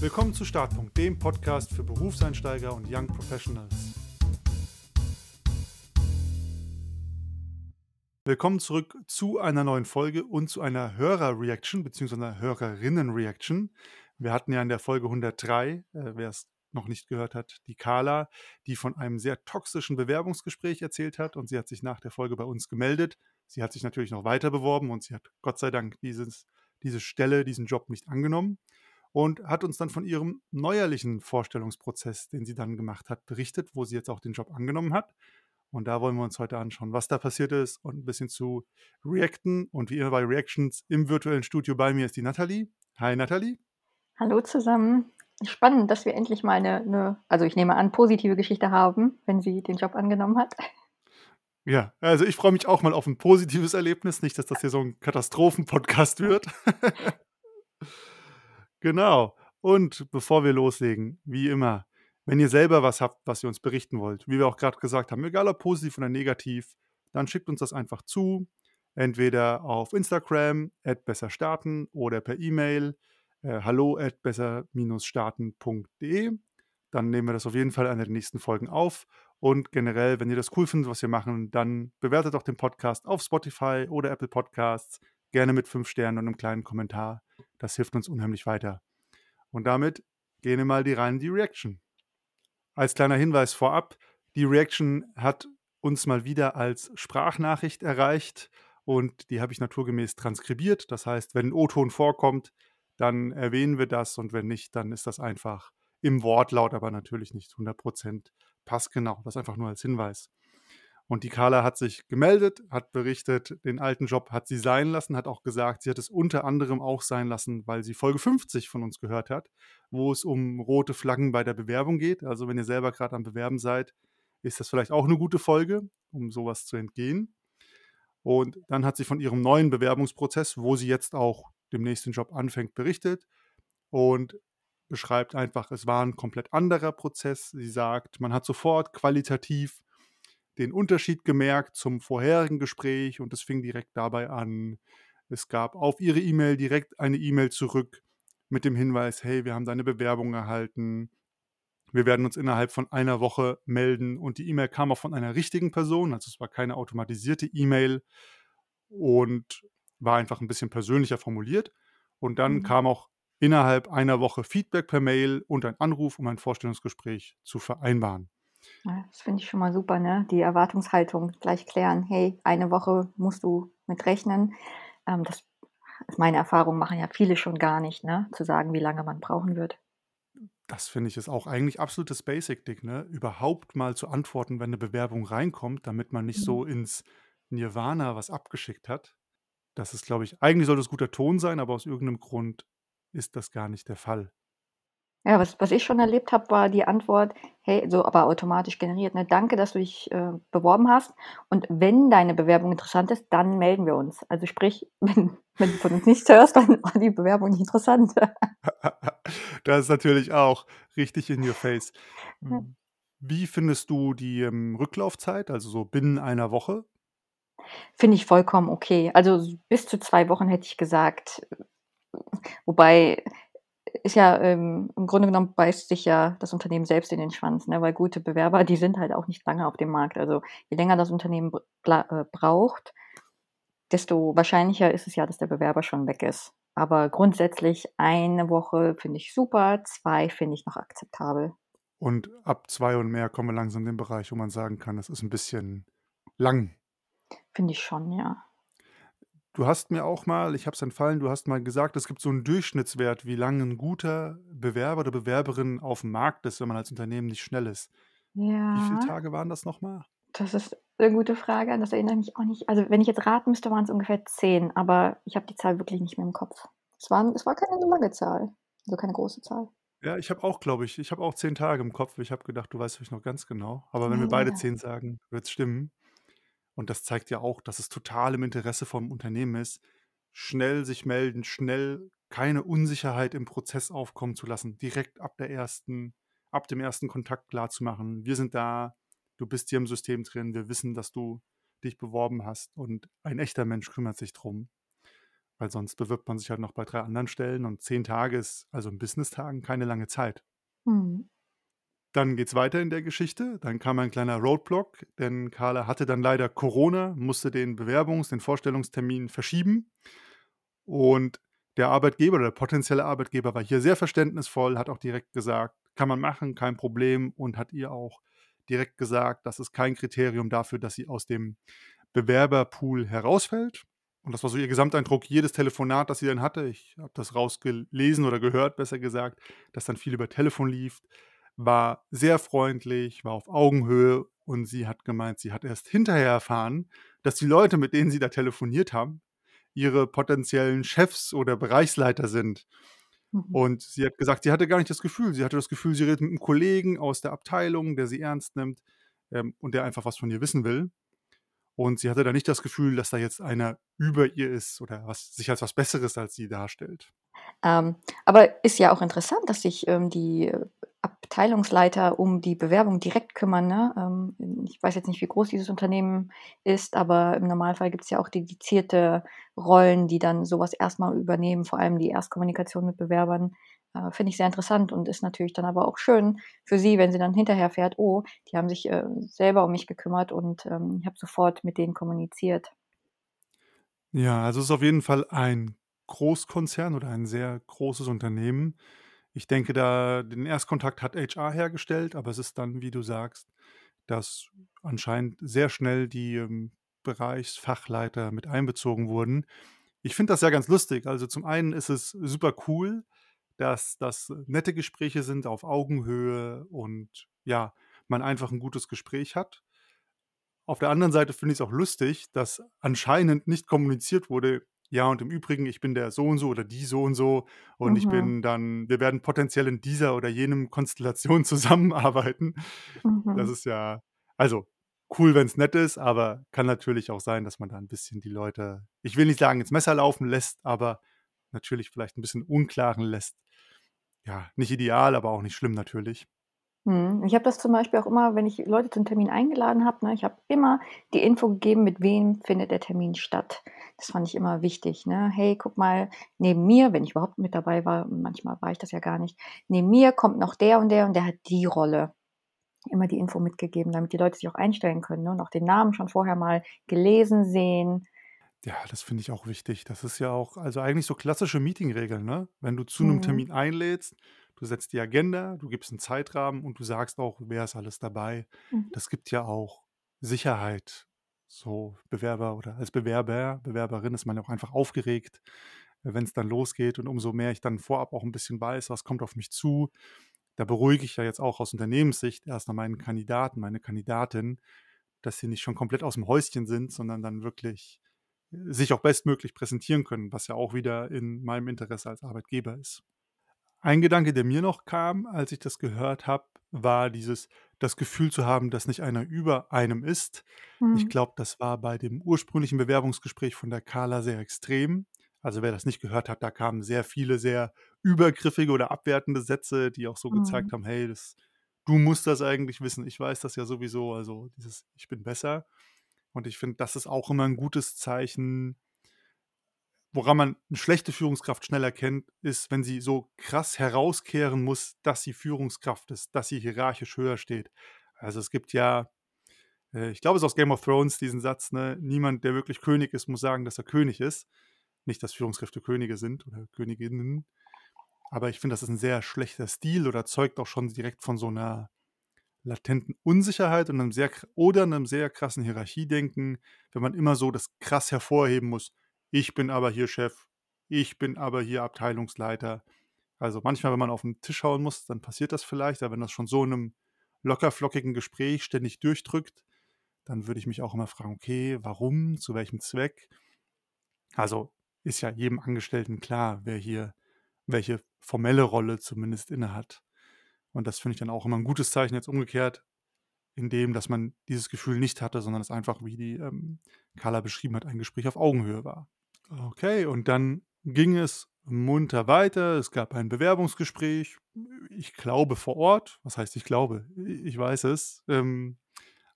Willkommen zu Startpunkt, dem Podcast für Berufseinsteiger und Young Professionals. Willkommen zurück zu einer neuen Folge und zu einer Hörer-Reaction bzw. Hörerinnen-Reaction. Wir hatten ja in der Folge 103, äh, wer es noch nicht gehört hat, die Carla, die von einem sehr toxischen Bewerbungsgespräch erzählt hat und sie hat sich nach der Folge bei uns gemeldet. Sie hat sich natürlich noch weiter beworben und sie hat Gott sei Dank dieses, diese Stelle, diesen Job nicht angenommen und hat uns dann von ihrem neuerlichen Vorstellungsprozess, den sie dann gemacht hat, berichtet, wo sie jetzt auch den Job angenommen hat. Und da wollen wir uns heute anschauen, was da passiert ist und ein bisschen zu reacten. Und wie immer bei Reactions im virtuellen Studio bei mir ist die Nathalie. Hi Nathalie. Hallo zusammen. Spannend, dass wir endlich mal eine, eine, also ich nehme an, positive Geschichte haben, wenn sie den Job angenommen hat. Ja, also ich freue mich auch mal auf ein positives Erlebnis, nicht, dass das hier so ein Katastrophen-Podcast wird. Genau. Und bevor wir loslegen, wie immer, wenn ihr selber was habt, was ihr uns berichten wollt, wie wir auch gerade gesagt haben, egal ob positiv oder negativ, dann schickt uns das einfach zu. Entweder auf Instagram, at besser starten oder per E-Mail, äh, hallo at besser-starten.de. Dann nehmen wir das auf jeden Fall in den nächsten Folgen auf. Und generell, wenn ihr das cool findet, was wir machen, dann bewertet auch den Podcast auf Spotify oder Apple Podcasts. Gerne mit fünf Sternen und einem kleinen Kommentar. Das hilft uns unheimlich weiter. Und damit gehen wir mal die rein in die Reaction. Als kleiner Hinweis vorab, die Reaction hat uns mal wieder als Sprachnachricht erreicht und die habe ich naturgemäß transkribiert. Das heißt, wenn ein O-Ton vorkommt, dann erwähnen wir das und wenn nicht, dann ist das einfach im Wortlaut, aber natürlich nicht 100% passgenau. Das einfach nur als Hinweis. Und die Carla hat sich gemeldet, hat berichtet, den alten Job hat sie sein lassen, hat auch gesagt, sie hat es unter anderem auch sein lassen, weil sie Folge 50 von uns gehört hat, wo es um rote Flaggen bei der Bewerbung geht. Also wenn ihr selber gerade am Bewerben seid, ist das vielleicht auch eine gute Folge, um sowas zu entgehen. Und dann hat sie von ihrem neuen Bewerbungsprozess, wo sie jetzt auch dem nächsten Job anfängt, berichtet und beschreibt einfach, es war ein komplett anderer Prozess. Sie sagt, man hat sofort qualitativ den Unterschied gemerkt zum vorherigen Gespräch und es fing direkt dabei an. Es gab auf ihre E-Mail direkt eine E-Mail zurück mit dem Hinweis, hey, wir haben deine Bewerbung erhalten. Wir werden uns innerhalb von einer Woche melden. Und die E-Mail kam auch von einer richtigen Person, also es war keine automatisierte E-Mail und war einfach ein bisschen persönlicher formuliert. Und dann mhm. kam auch innerhalb einer Woche Feedback per Mail und ein Anruf, um ein Vorstellungsgespräch zu vereinbaren. Ja, das finde ich schon mal super, ne? Die Erwartungshaltung gleich klären. Hey, eine Woche musst du mit rechnen. Ähm, das ist meine Erfahrung, machen ja viele schon gar nicht, ne? Zu sagen, wie lange man brauchen wird. Das finde ich ist auch eigentlich absolutes Basic-Ding, ne? Überhaupt mal zu antworten, wenn eine Bewerbung reinkommt, damit man nicht so mhm. ins Nirvana was abgeschickt hat. Das ist, glaube ich, eigentlich sollte es guter Ton sein, aber aus irgendeinem Grund ist das gar nicht der Fall. Ja, was was ich schon erlebt habe, war die Antwort: „Hey“ so aber automatisch generiert, ne: „Danke, dass du dich, äh, beworben hast und wenn deine Bewerbung interessant ist, dann melden wir uns.“ Also sprich, wenn wenn du von uns nichts hörst, dann war die Bewerbung nicht interessant. Das ist natürlich auch richtig in your face. Hm, wie findest du die, ähm, Rücklaufzeit, also so binnen einer Woche? Finde ich vollkommen okay. Also bis zu zwei Wochen hätte ich gesagt. Wobei ist ja ähm, im Grunde genommen beißt sich ja das Unternehmen selbst in den Schwanz, ne? weil gute Bewerber, die sind halt auch nicht lange auf dem Markt. Also je länger das Unternehmen äh, braucht, desto wahrscheinlicher ist es ja, dass der Bewerber schon weg ist. Aber grundsätzlich eine Woche finde ich super, zwei finde ich noch akzeptabel. Und ab zwei und mehr kommen wir langsam in den Bereich, wo man sagen kann, das ist ein bisschen lang. Finde ich schon, ja. Du hast mir auch mal ich habe es entfallen, du hast mal gesagt, es gibt so einen Durchschnittswert, wie lange ein guter Bewerber oder Bewerberin auf dem Markt ist, wenn man als Unternehmen nicht schnell ist. Wie viele Ja. Tage waren das nochmal? Das ist eine gute Frage, das erinnere ich mich auch nicht. Also, wenn ich jetzt raten müsste, waren es ungefähr 10, aber ich habe die Zahl wirklich nicht mehr im Kopf. Es waren es war keine lange Zahl, also keine große Zahl. Ja, ich habe auch, glaube ich ich habe auch 10 Tage im Kopf. Ich habe gedacht, du weißt vielleicht noch ganz genau. Aber wenn wir beide Ja. 10 sagen, wird es stimmen. Und das zeigt ja auch, dass es total im Interesse vom Unternehmen ist, schnell sich melden, schnell keine Unsicherheit im Prozess aufkommen zu lassen, direkt ab der ersten ab dem ersten Kontakt klarzumachen: „Wir sind da, du bist hier im System drin, wir wissen, dass du dich beworben hast und ein echter Mensch kümmert sich drum.“ weil sonst bewirbt man sich halt noch bei drei anderen Stellen und zehn Tage ist, also in Business-Tagen, keine lange Zeit. Mhm. Dann geht's weiter in der Geschichte. Dann kam ein kleiner Roadblock, denn Carla hatte dann leider Corona, musste den Bewerbungs-, den Vorstellungstermin verschieben. Und der Arbeitgeber der potenzielle Arbeitgeber war hier sehr verständnisvoll, hat auch direkt gesagt, kann man machen, kein Problem und hat ihr auch direkt gesagt, das ist kein Kriterium dafür, dass sie aus dem Bewerberpool herausfällt. Und das war so ihr Gesamteindruck, jedes Telefonat, das sie dann hatte. Ich habe das rausgelesen oder gehört, besser gesagt, dass dann viel über Telefon lief, war sehr freundlich, war auf Augenhöhe und sie hat gemeint, sie hat erst hinterher erfahren, dass die Leute, mit denen sie da telefoniert haben, ihre potenziellen Chefs oder Bereichsleiter sind. Mhm. Und sie hat gesagt, sie hatte gar nicht das Gefühl. Sie hatte das Gefühl, sie redet mit einem Kollegen aus der Abteilung, der sie ernst nimmt ähm, und der einfach was von ihr wissen will. Und sie hatte da nicht das Gefühl, dass da jetzt einer über ihr ist oder was, sich als was Besseres als sie darstellt. Ähm, aber ist ja auch interessant, dass sich ähm, die Abteilungsleiter um die Bewerbung direkt kümmern. Ne? Ähm, ich weiß jetzt nicht, wie groß dieses Unternehmen ist, aber im Normalfall gibt es ja auch dedizierte Rollen, die dann sowas erstmal übernehmen, vor allem die Erstkommunikation mit Bewerbern. Äh, Finde ich sehr interessant und ist natürlich dann aber auch schön für sie, wenn sie dann hinterher fährt, oh, die haben sich äh, selber um mich gekümmert und ähm, ich habe sofort mit denen kommuniziert. Ja, also es ist auf jeden Fall ein Großkonzern oder ein sehr großes Unternehmen. Ich denke, da den Erstkontakt hat HR hergestellt, aber es ist dann, wie du sagst, dass anscheinend sehr schnell die ähm, Bereichsfachleiter mit einbezogen wurden. Ich finde das ja ganz lustig. Also zum einen ist es super cool, dass das nette Gespräche sind auf Augenhöhe und ja, man einfach ein gutes Gespräch hat. Auf der anderen Seite finde ich es auch lustig, dass anscheinend nicht kommuniziert wurde, ja, und im Übrigen, ich bin der so und so oder die so und so und ich Mhm. bin dann, wir werden potenziell in dieser oder jenem Konstellation zusammenarbeiten. Das Mhm. ist ja, also cool, wenn es nett ist, aber kann natürlich auch sein, dass man da ein bisschen die Leute, ich will nicht sagen, ins Messer laufen lässt, aber natürlich vielleicht ein bisschen unklaren lässt. Ja, nicht ideal, aber auch nicht schlimm natürlich. Mhm. Ich habe das zum Beispiel auch immer, wenn ich Leute zum Termin eingeladen habe, ne, ich habe immer die Info gegeben, mit wem findet der Termin statt. Das fand ich immer wichtig, ne? „Hey, guck mal, neben mir“, wenn ich überhaupt mit dabei war, manchmal war ich das ja gar nicht, „neben mir kommt noch der und der und der hat die Rolle.“ Immer die Info mitgegeben, damit die Leute sich auch einstellen können, ne, und auch den Namen schon vorher mal gelesen sehen. Ja, das finde ich auch wichtig. Das ist ja auch also eigentlich so klassische Meetingregeln, ne? Wenn du zu einem Mhm. Termin einlädst, du setzt die Agenda, du gibst einen Zeitrahmen und du sagst auch, wer ist alles dabei. Mhm. Das gibt ja auch Sicherheit. So Bewerber oder als Bewerber, Bewerberin ist man ja auch einfach aufgeregt, wenn es dann losgeht und umso mehr ich dann vorab auch ein bisschen weiß, was kommt auf mich zu, da beruhige ich ja jetzt auch aus Unternehmenssicht erst mal meinen Kandidaten, meine Kandidatin, dass sie nicht schon komplett aus dem Häuschen sind, sondern dann wirklich sich auch bestmöglich präsentieren können, was ja auch wieder in meinem Interesse als Arbeitgeber ist. Ein Gedanke, der mir noch kam, als ich das gehört habe, war dieses das Gefühl zu haben, dass nicht einer über einem ist. Ich Mhm. glaube, das war bei dem ursprünglichen Bewerbungsgespräch von der Carla sehr extrem. Also, wer das nicht gehört hat, da kamen sehr viele sehr übergriffige oder abwertende Sätze, die auch so Mhm. gezeigt haben: „Hey, das du musst das eigentlich wissen. Ich weiß das ja sowieso.“ Also, dieses „Ich bin besser.“ Und ich finde, das ist auch immer ein gutes Zeichen Woran man 'ne schlechte Führungskraft schnell erkennt, ist, wenn sie so krass herauskehren muss, dass sie Führungskraft ist, dass sie hierarchisch höher steht. Also, es gibt ja, äh, ich glaube, es ist aus Game of Thrones, diesen Satz, ne: „Niemand, der wirklich König ist, muss sagen, dass er König ist.“ Nicht, dass Führungskräfte Könige sind oder Königinnen, aber ich finde, das ist 'n sehr schlechter Stil oder zeugt auch schon direkt von so 'ner latenten Unsicherheit und 'nem sehr oder 'nem sehr krassen Hierarchiedenken, wenn man immer so das krass hervorheben muss: „Ich bin aber hier Chef, ich bin aber hier Abteilungsleiter.“ Also, manchmal, wenn man auf 'n Tisch hauen muss, dann passiert das vielleicht, aber wenn das schon so in 'nem locker flockigen Gespräch ständig durchdrückt, dann würde ich mich auch immer fragen: „Okay, warum? Zu welchem Zweck?“ Also, ist ja jedem Angestellten klar, wer hier welche formelle Rolle zumindest innehat. Und das finde ich dann auch immer 'n gutes Zeichen jetzt umgekehrt in dem, dass man dieses Gefühl nicht hatte, sondern es einfach, wie die, ähm, Carla beschrieben hat, ein Gespräch auf Augenhöhe war. Okay, und dann ging es munter weiter. Es gab ein Bewerbungsgespräch, ich glaube vor Ort. Was heißt ich glaube? Ich weiß es. Ähm,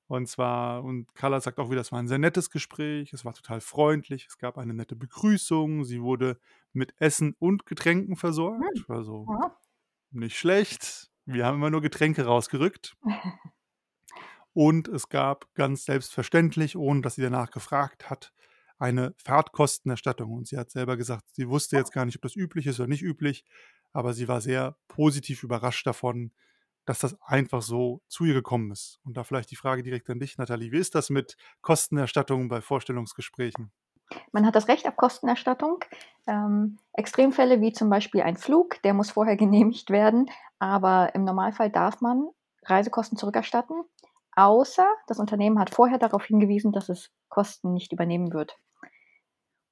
Und zwar, und Carla sagt auch wieder, es war ein sehr nettes Gespräch, es war total freundlich, es gab eine nette Begrüßung, sie wurde mit Essen und Getränken versorgt, Hm. also nicht schlecht. Wir haben immer nur Getränke rausgerückt. Und es gab ganz selbstverständlich, ohne dass sie danach gefragt hat, eine Fahrtkostenerstattung. Und sie hat selber gesagt, sie wusste jetzt gar nicht, ob das üblich ist oder nicht üblich, aber sie war sehr positiv überrascht davon, dass das einfach so zu ihr gekommen ist. Und da vielleicht die Frage direkt an dich, Nathalie. Wie ist das mit Kostenerstattungen bei Vorstellungsgesprächen? Man hat das Recht auf Kostenerstattung. Ähm, Extremfälle wie zum Beispiel ein Flug, der muss vorher genehmigt werden, aber im Normalfall darf man Reisekosten zurückerstatten, außer das Unternehmen hat vorher darauf hingewiesen, dass es Kosten nicht übernehmen wird.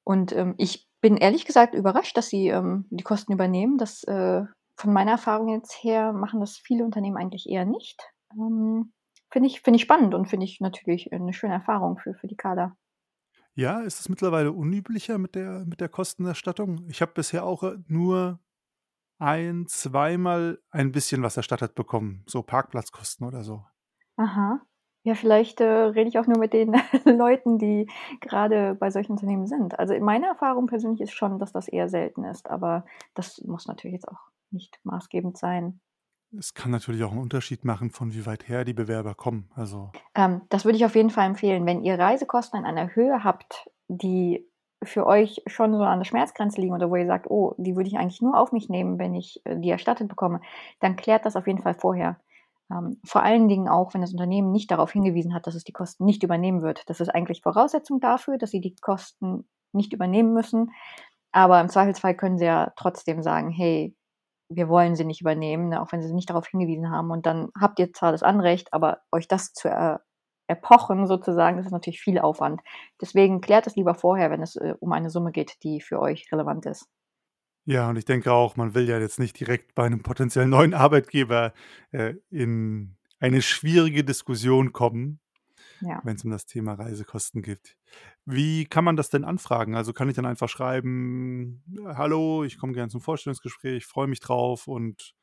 Und ähm, ich bin ehrlich gesagt überrascht, dass sie ähm, die Kosten übernehmen. Das äh, von meiner Erfahrung jetzt her machen das viele Unternehmen eigentlich eher nicht. Ähm, finde ich, finde ich spannend und finde ich natürlich eine schöne Erfahrung für, für die Kader. Ja, ist es mittlerweile unüblicher mit der, mit der Kostenerstattung? Ich habe bisher auch äh, nur ein, zweimal ein bisschen was erstattet bekommen, so Parkplatzkosten oder so. Aha. Ja, vielleicht, äh, rede ich auch nur mit den Leuten, die gerade bei solchen Unternehmen sind. Also, meine Erfahrung persönlich ist schon, dass das eher selten ist, aber das muss natürlich jetzt auch nicht maßgebend sein. Es kann natürlich auch einen Unterschied machen, von wie weit her die Bewerber kommen. Also Ähm, das würde ich auf jeden Fall empfehlen. Wenn ihr Reisekosten in einer Höhe habt, die für euch schon so an der Schmerzgrenze liegen oder wo ihr sagt: „Oh, die würde ich eigentlich nur auf mich nehmen, wenn ich, äh, die erstattet bekomme“, dann klärt das auf jeden Fall vorher. Ähm, vor allen Dingen auch, wenn das Unternehmen nicht darauf hingewiesen hat, dass es die Kosten nicht übernehmen wird. Das ist eigentlich Voraussetzung dafür, dass sie die Kosten nicht übernehmen müssen. Aber im Zweifelsfall können sie ja trotzdem sagen: „Hey, wir wollen sie nicht übernehmen“, ne, auch wenn sie nicht darauf hingewiesen haben. Und dann habt ihr zwar das Anrecht, aber euch das zu er erpochen sozusagen, das ist natürlich viel Aufwand. Deswegen klärt es lieber vorher, wenn es, äh, um eine Summe geht, die für euch relevant ist. Ja, und ich denke auch, man will ja jetzt nicht direkt bei einem potenziellen neuen Arbeitgeber, äh, in eine schwierige Diskussion kommen, Ja. wenn es um das Thema Reisekosten geht. Wie kann man das denn anfragen? Also, kann ich dann einfach schreiben: „Hallo, ich komme gerne zum Vorstellungsgespräch, freue mich drauf“ und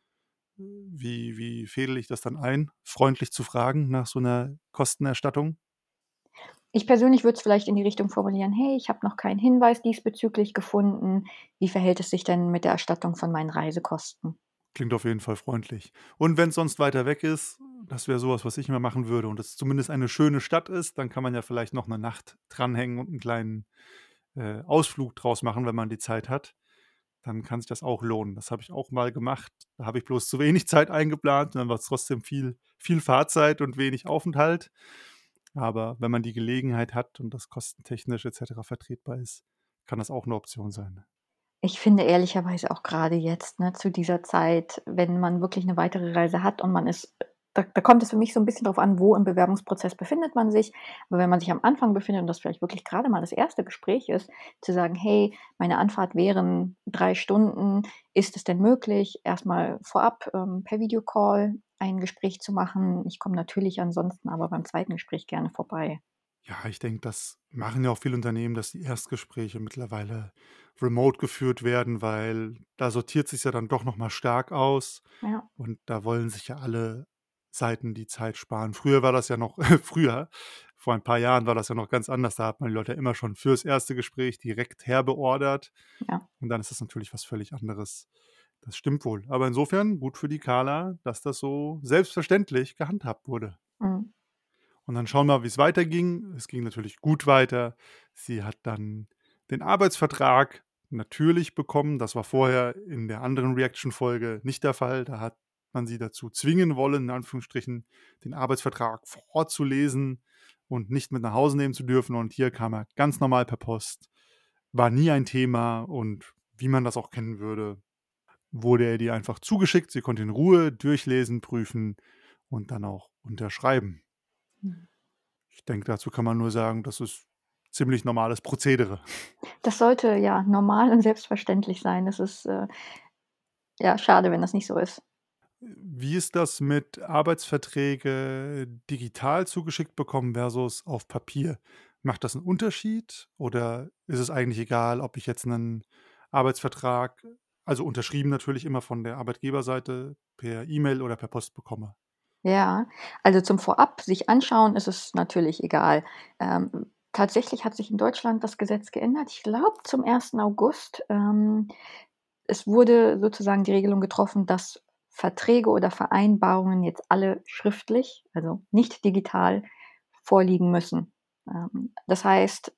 äh, wie wie fädele ich das dann ein, freundlich zu fragen nach so einer Kostenerstattung? Ich persönlich würde es vielleicht in die Richtung formulieren: „Hey, ich habe noch keinen Hinweis diesbezüglich gefunden. Wie verhält es sich denn mit der Erstattung von meinen Reisekosten?“ Klingt auf jeden Fall freundlich. Und wenn es sonst weiter weg ist, das wäre sowas, was ich immer machen würde und es zumindest eine schöne Stadt ist, dann kann man ja vielleicht noch eine Nacht dranhängen und einen kleinen, äh, Ausflug draus machen, wenn man die Zeit hat. Dann kann sich das auch lohnen. Das habe ich auch mal gemacht. Da habe ich bloß zu wenig Zeit eingeplant und dann war's trotzdem viel viel Fahrzeit und wenig Aufenthalt. Aber wenn man die Gelegenheit hat und das kostentechnisch et cetera vertretbar ist, kann das auch eine Option sein. Ich finde ehrlicherweise auch gerade jetzt, ne, zu dieser Zeit, wenn man wirklich eine weitere Reise hat und man ist da da kommt es für mich so ein bisschen drauf an, wo im Bewerbungsprozess befindet man sich. Aber wenn man sich am Anfang befindet und das vielleicht wirklich gerade mal das erste Gespräch ist, zu sagen: „Hey, meine Anfahrt wären 3 Stunden. Ist es denn möglich, erstmal vorab, ähm, per Videocall ein Gespräch zu machen? Ich komme natürlich ansonsten aber beim zweiten Gespräch gerne vorbei.“ Ja, ich denke, das machen ja auch viele Unternehmen, dass die Erstgespräche mittlerweile remote geführt werden, weil da sortiert sich ja dann doch noch mal stark aus Ja, und da wollen sich ja alle Seiten die Zeit sparen. Früher war das ja noch früher, vor ein paar Jahren war das ja noch ganz anders. Da hat man die Leute immer schon fürs erste Gespräch direkt herbeordert ja. und dann ist das natürlich was völlig anderes. Das stimmt wohl. Aber insofern gut für die Carla, dass das so selbstverständlich gehandhabt wurde. Mhm. Und dann schauen wir, wie es weiterging. Es ging natürlich gut weiter. Sie hat dann den Arbeitsvertrag natürlich bekommen. Das war vorher in der anderen Reaction-Folge nicht der Fall. Da hat man sie dazu zwingen wollen, in Anführungsstrichen, den Arbeitsvertrag vorzulesen und nicht mit nach Hause nehmen zu dürfen. Und hier kam er ganz normal per Post. War nie ein Thema und wie man das auch kennen würde, wurde er dir einfach zugeschickt. Sie konnte in Ruhe durchlesen, prüfen und dann auch unterschreiben. Mhm. Ich denke, dazu kann man nur sagen, das ist ziemlich normales Prozedere. Das sollte ja normal und selbstverständlich sein. Es ist, äh, ja, schade, wenn das nicht so ist. Wie ist das mit Arbeitsverträge digital zugeschickt bekommen versus auf Papier? Macht das einen Unterschied oder ist es eigentlich egal, ob ich jetzt einen Arbeitsvertrag, also unterschrieben natürlich immer von der Arbeitgeberseite, per E-Mail oder per Post bekomme? Ja, also zum Vorab sich anschauen ist es natürlich egal. Ähm, tatsächlich hat sich in Deutschland das Gesetz geändert. Ich glaube zum 1. August. Ähm, es wurde sozusagen die Regelung getroffen, dass Verträge oder Vereinbarungen jetzt alle schriftlich, also nicht digital, vorliegen müssen. Ähm, das heißt,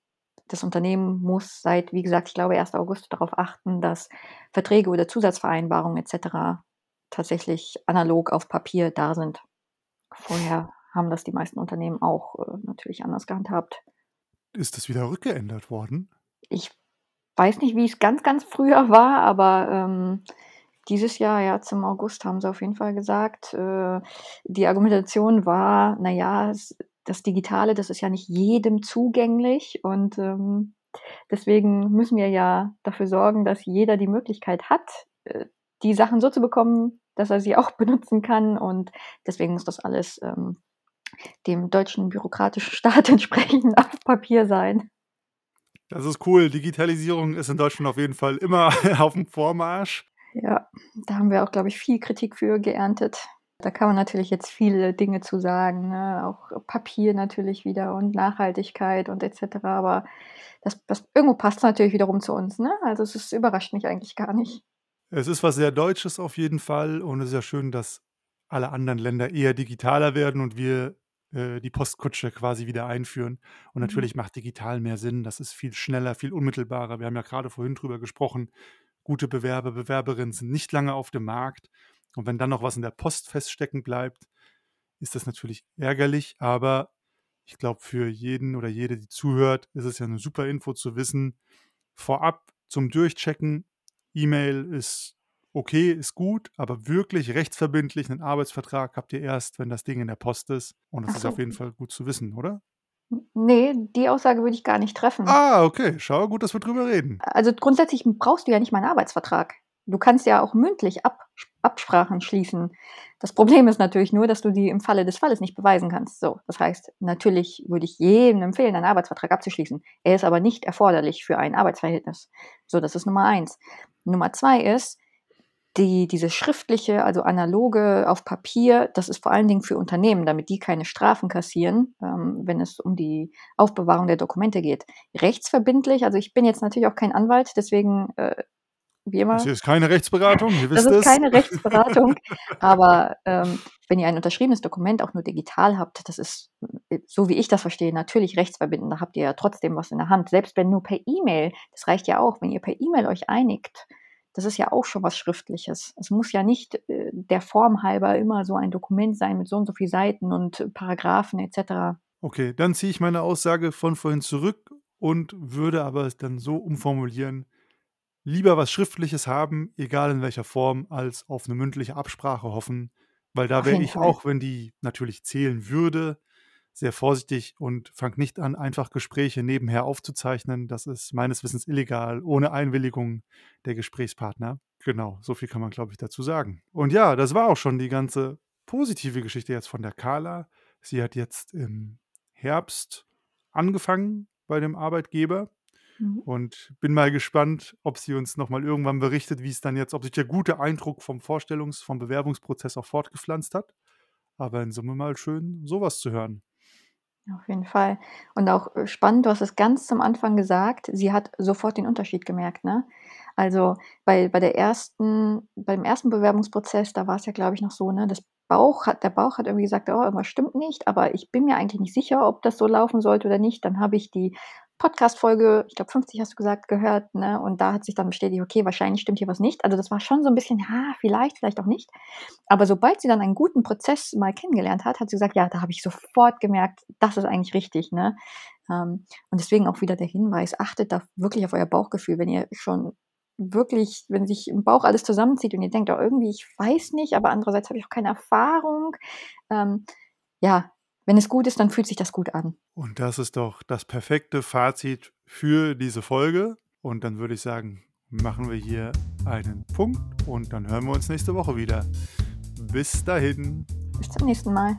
das Unternehmen muss seit, wie gesagt, ich glaube 1. August darauf achten, dass Verträge oder Zusatzvereinbarungen etc. tatsächlich analog auf Papier da sind. Vorher haben das die meisten Unternehmen auch äh, natürlich anders gehandhabt. Ist das wieder rückgeändert worden? Ich weiß nicht, wie es ganz, ganz früher war, aber ähm, dieses Jahr, ja, zum August haben sie auf jeden Fall gesagt, äh, die Argumentation war, naja, das Digitale, das ist ja nicht jedem zugänglich und ähm, deswegen müssen wir ja dafür sorgen, dass jeder die Möglichkeit hat, äh, die Sachen so zu bekommen, dass er sie auch benutzen kann und deswegen muss das alles ähm, dem deutschen bürokratischen Staat entsprechend auf Papier sein. Das ist cool. Digitalisierung ist in Deutschland auf jeden Fall immer auf dem Vormarsch. Ja, da haben wir auch, glaube ich, viel Kritik für geerntet. Da kann man natürlich jetzt viele Dinge zu sagen, ne? auch Papier natürlich wieder und Nachhaltigkeit und etc. Aber das, das irgendwo passt natürlich wiederum zu uns. Ne? Also es ist, überrascht mich eigentlich gar nicht. Es ist was sehr Deutsches auf jeden Fall und es ist ja schön, dass alle anderen Länder eher digitaler werden und wir äh, die Postkutsche quasi wieder einführen. Und mhm. natürlich macht digital mehr Sinn. Das ist viel schneller, viel unmittelbarer. Wir haben ja gerade vorhin drüber gesprochen. Gute Bewerber, Bewerberinnen sind nicht lange auf dem Markt. Und wenn dann noch was in der Post feststecken bleibt, ist das natürlich ärgerlich. Aber ich glaube, für jeden oder jede, die zuhört, ist es ja eine super Info zu wissen. Vorab zum Durchchecken, E-Mail ist okay, ist gut, aber wirklich rechtsverbindlich einen Arbeitsvertrag habt ihr erst, wenn das Ding in der Post ist. Und das Ach ist auf jeden Fall gut zu wissen, oder? Nee, die Aussage würde ich gar nicht treffen. Ah, okay. Schau, gut, dass wir drüber reden. Also grundsätzlich brauchst du ja nicht mal einen Arbeitsvertrag. Du kannst ja auch mündlich Ab Absprachen schließen. Das Problem ist natürlich nur, dass du die im Falle des Falles nicht beweisen kannst. So, das heißt, natürlich würde ich jedem empfehlen, einen Arbeitsvertrag abzuschließen. Er ist aber nicht erforderlich für ein Arbeitsverhältnis. So, das ist Nummer eins. Nummer zwei ist, die, diese schriftliche, also analoge auf Papier, das ist vor allen Dingen für Unternehmen, damit die keine Strafen kassieren, ähm, wenn es um die Aufbewahrung der Dokumente geht. Rechtsverbindlich, also ich bin jetzt natürlich auch kein Anwalt, deswegen äh, wie immer. Das ist keine Rechtsberatung, ihr wisst Das ist es. keine Rechtsberatung, aber ähm, wenn ihr ein unterschriebenes Dokument auch nur digital habt, das ist, äh, so wie ich das verstehe, natürlich rechtsverbindend. Da habt ihr ja trotzdem was in der Hand. Selbst wenn nur per E-Mail, das reicht ja auch, wenn ihr per E-Mail euch einigt, das ist ja auch schon was Schriftliches. Es muss ja nicht äh, der Form halber immer so ein Dokument sein mit so und so vielen Seiten und Paragraphen etc. Okay, dann ziehe ich meine Aussage von vorhin zurück und würde aber es dann so umformulieren, lieber was Schriftliches haben, egal in welcher Form, als auf eine mündliche Absprache hoffen, weil da wäre ich Fall. auch, wenn die natürlich zählen würde, sehr vorsichtig und fangt nicht an, einfach Gespräche nebenher aufzuzeichnen. Das ist meines Wissens illegal, ohne Einwilligung der Gesprächspartner. Genau, so viel kann man, glaube ich, dazu sagen. Und ja, das war auch schon die ganze positive Geschichte jetzt von der Carla. Sie hat jetzt im Herbst angefangen bei dem Arbeitgeber Mhm. Und bin mal gespannt, ob sie uns nochmal irgendwann berichtet, wie es dann jetzt, ob sich der gute Eindruck vom Vorstellungs-, vom Bewerbungsprozess auch fortgepflanzt hat. Aber in Summe mal schön, sowas zu hören. Auf jeden Fall. Und auch äh, spannend, du hast es ganz zum Anfang gesagt, sie hat sofort den Unterschied gemerkt, ne? Also bei, bei der ersten, beim ersten Bewerbungsprozess, da war es ja, glaube ich, noch so, ne, das Bauch hat, der Bauch hat irgendwie gesagt, oh, irgendwas stimmt nicht, aber ich bin mir eigentlich nicht sicher, ob das so laufen sollte oder nicht. Dann habe ich die Podcast-Folge, ich glaube 50 hast du gesagt, gehört, ne? Und da hat sich dann bestätigt, okay, wahrscheinlich stimmt hier was nicht. Also das war schon so ein bisschen, ja, vielleicht, vielleicht auch nicht. Aber sobald sie dann einen guten Prozess mal kennengelernt hat, hat sie gesagt, ja, da habe ich sofort gemerkt, das ist eigentlich richtig, ne? Ähm, und deswegen auch wieder der Hinweis, achtet da wirklich auf euer Bauchgefühl, wenn ihr schon wirklich, wenn sich im Bauch alles zusammenzieht und ihr denkt, oh, irgendwie, ich weiß nicht, aber andererseits habe ich auch keine Erfahrung. Ähm, ja, wenn es gut ist, dann fühlt sich das gut an. Und das ist doch das perfekte Fazit für diese Folge. Und dann würde ich sagen, machen wir hier einen Punkt und dann hören wir uns nächste Woche wieder. Bis dahin. Bis zum nächsten Mal.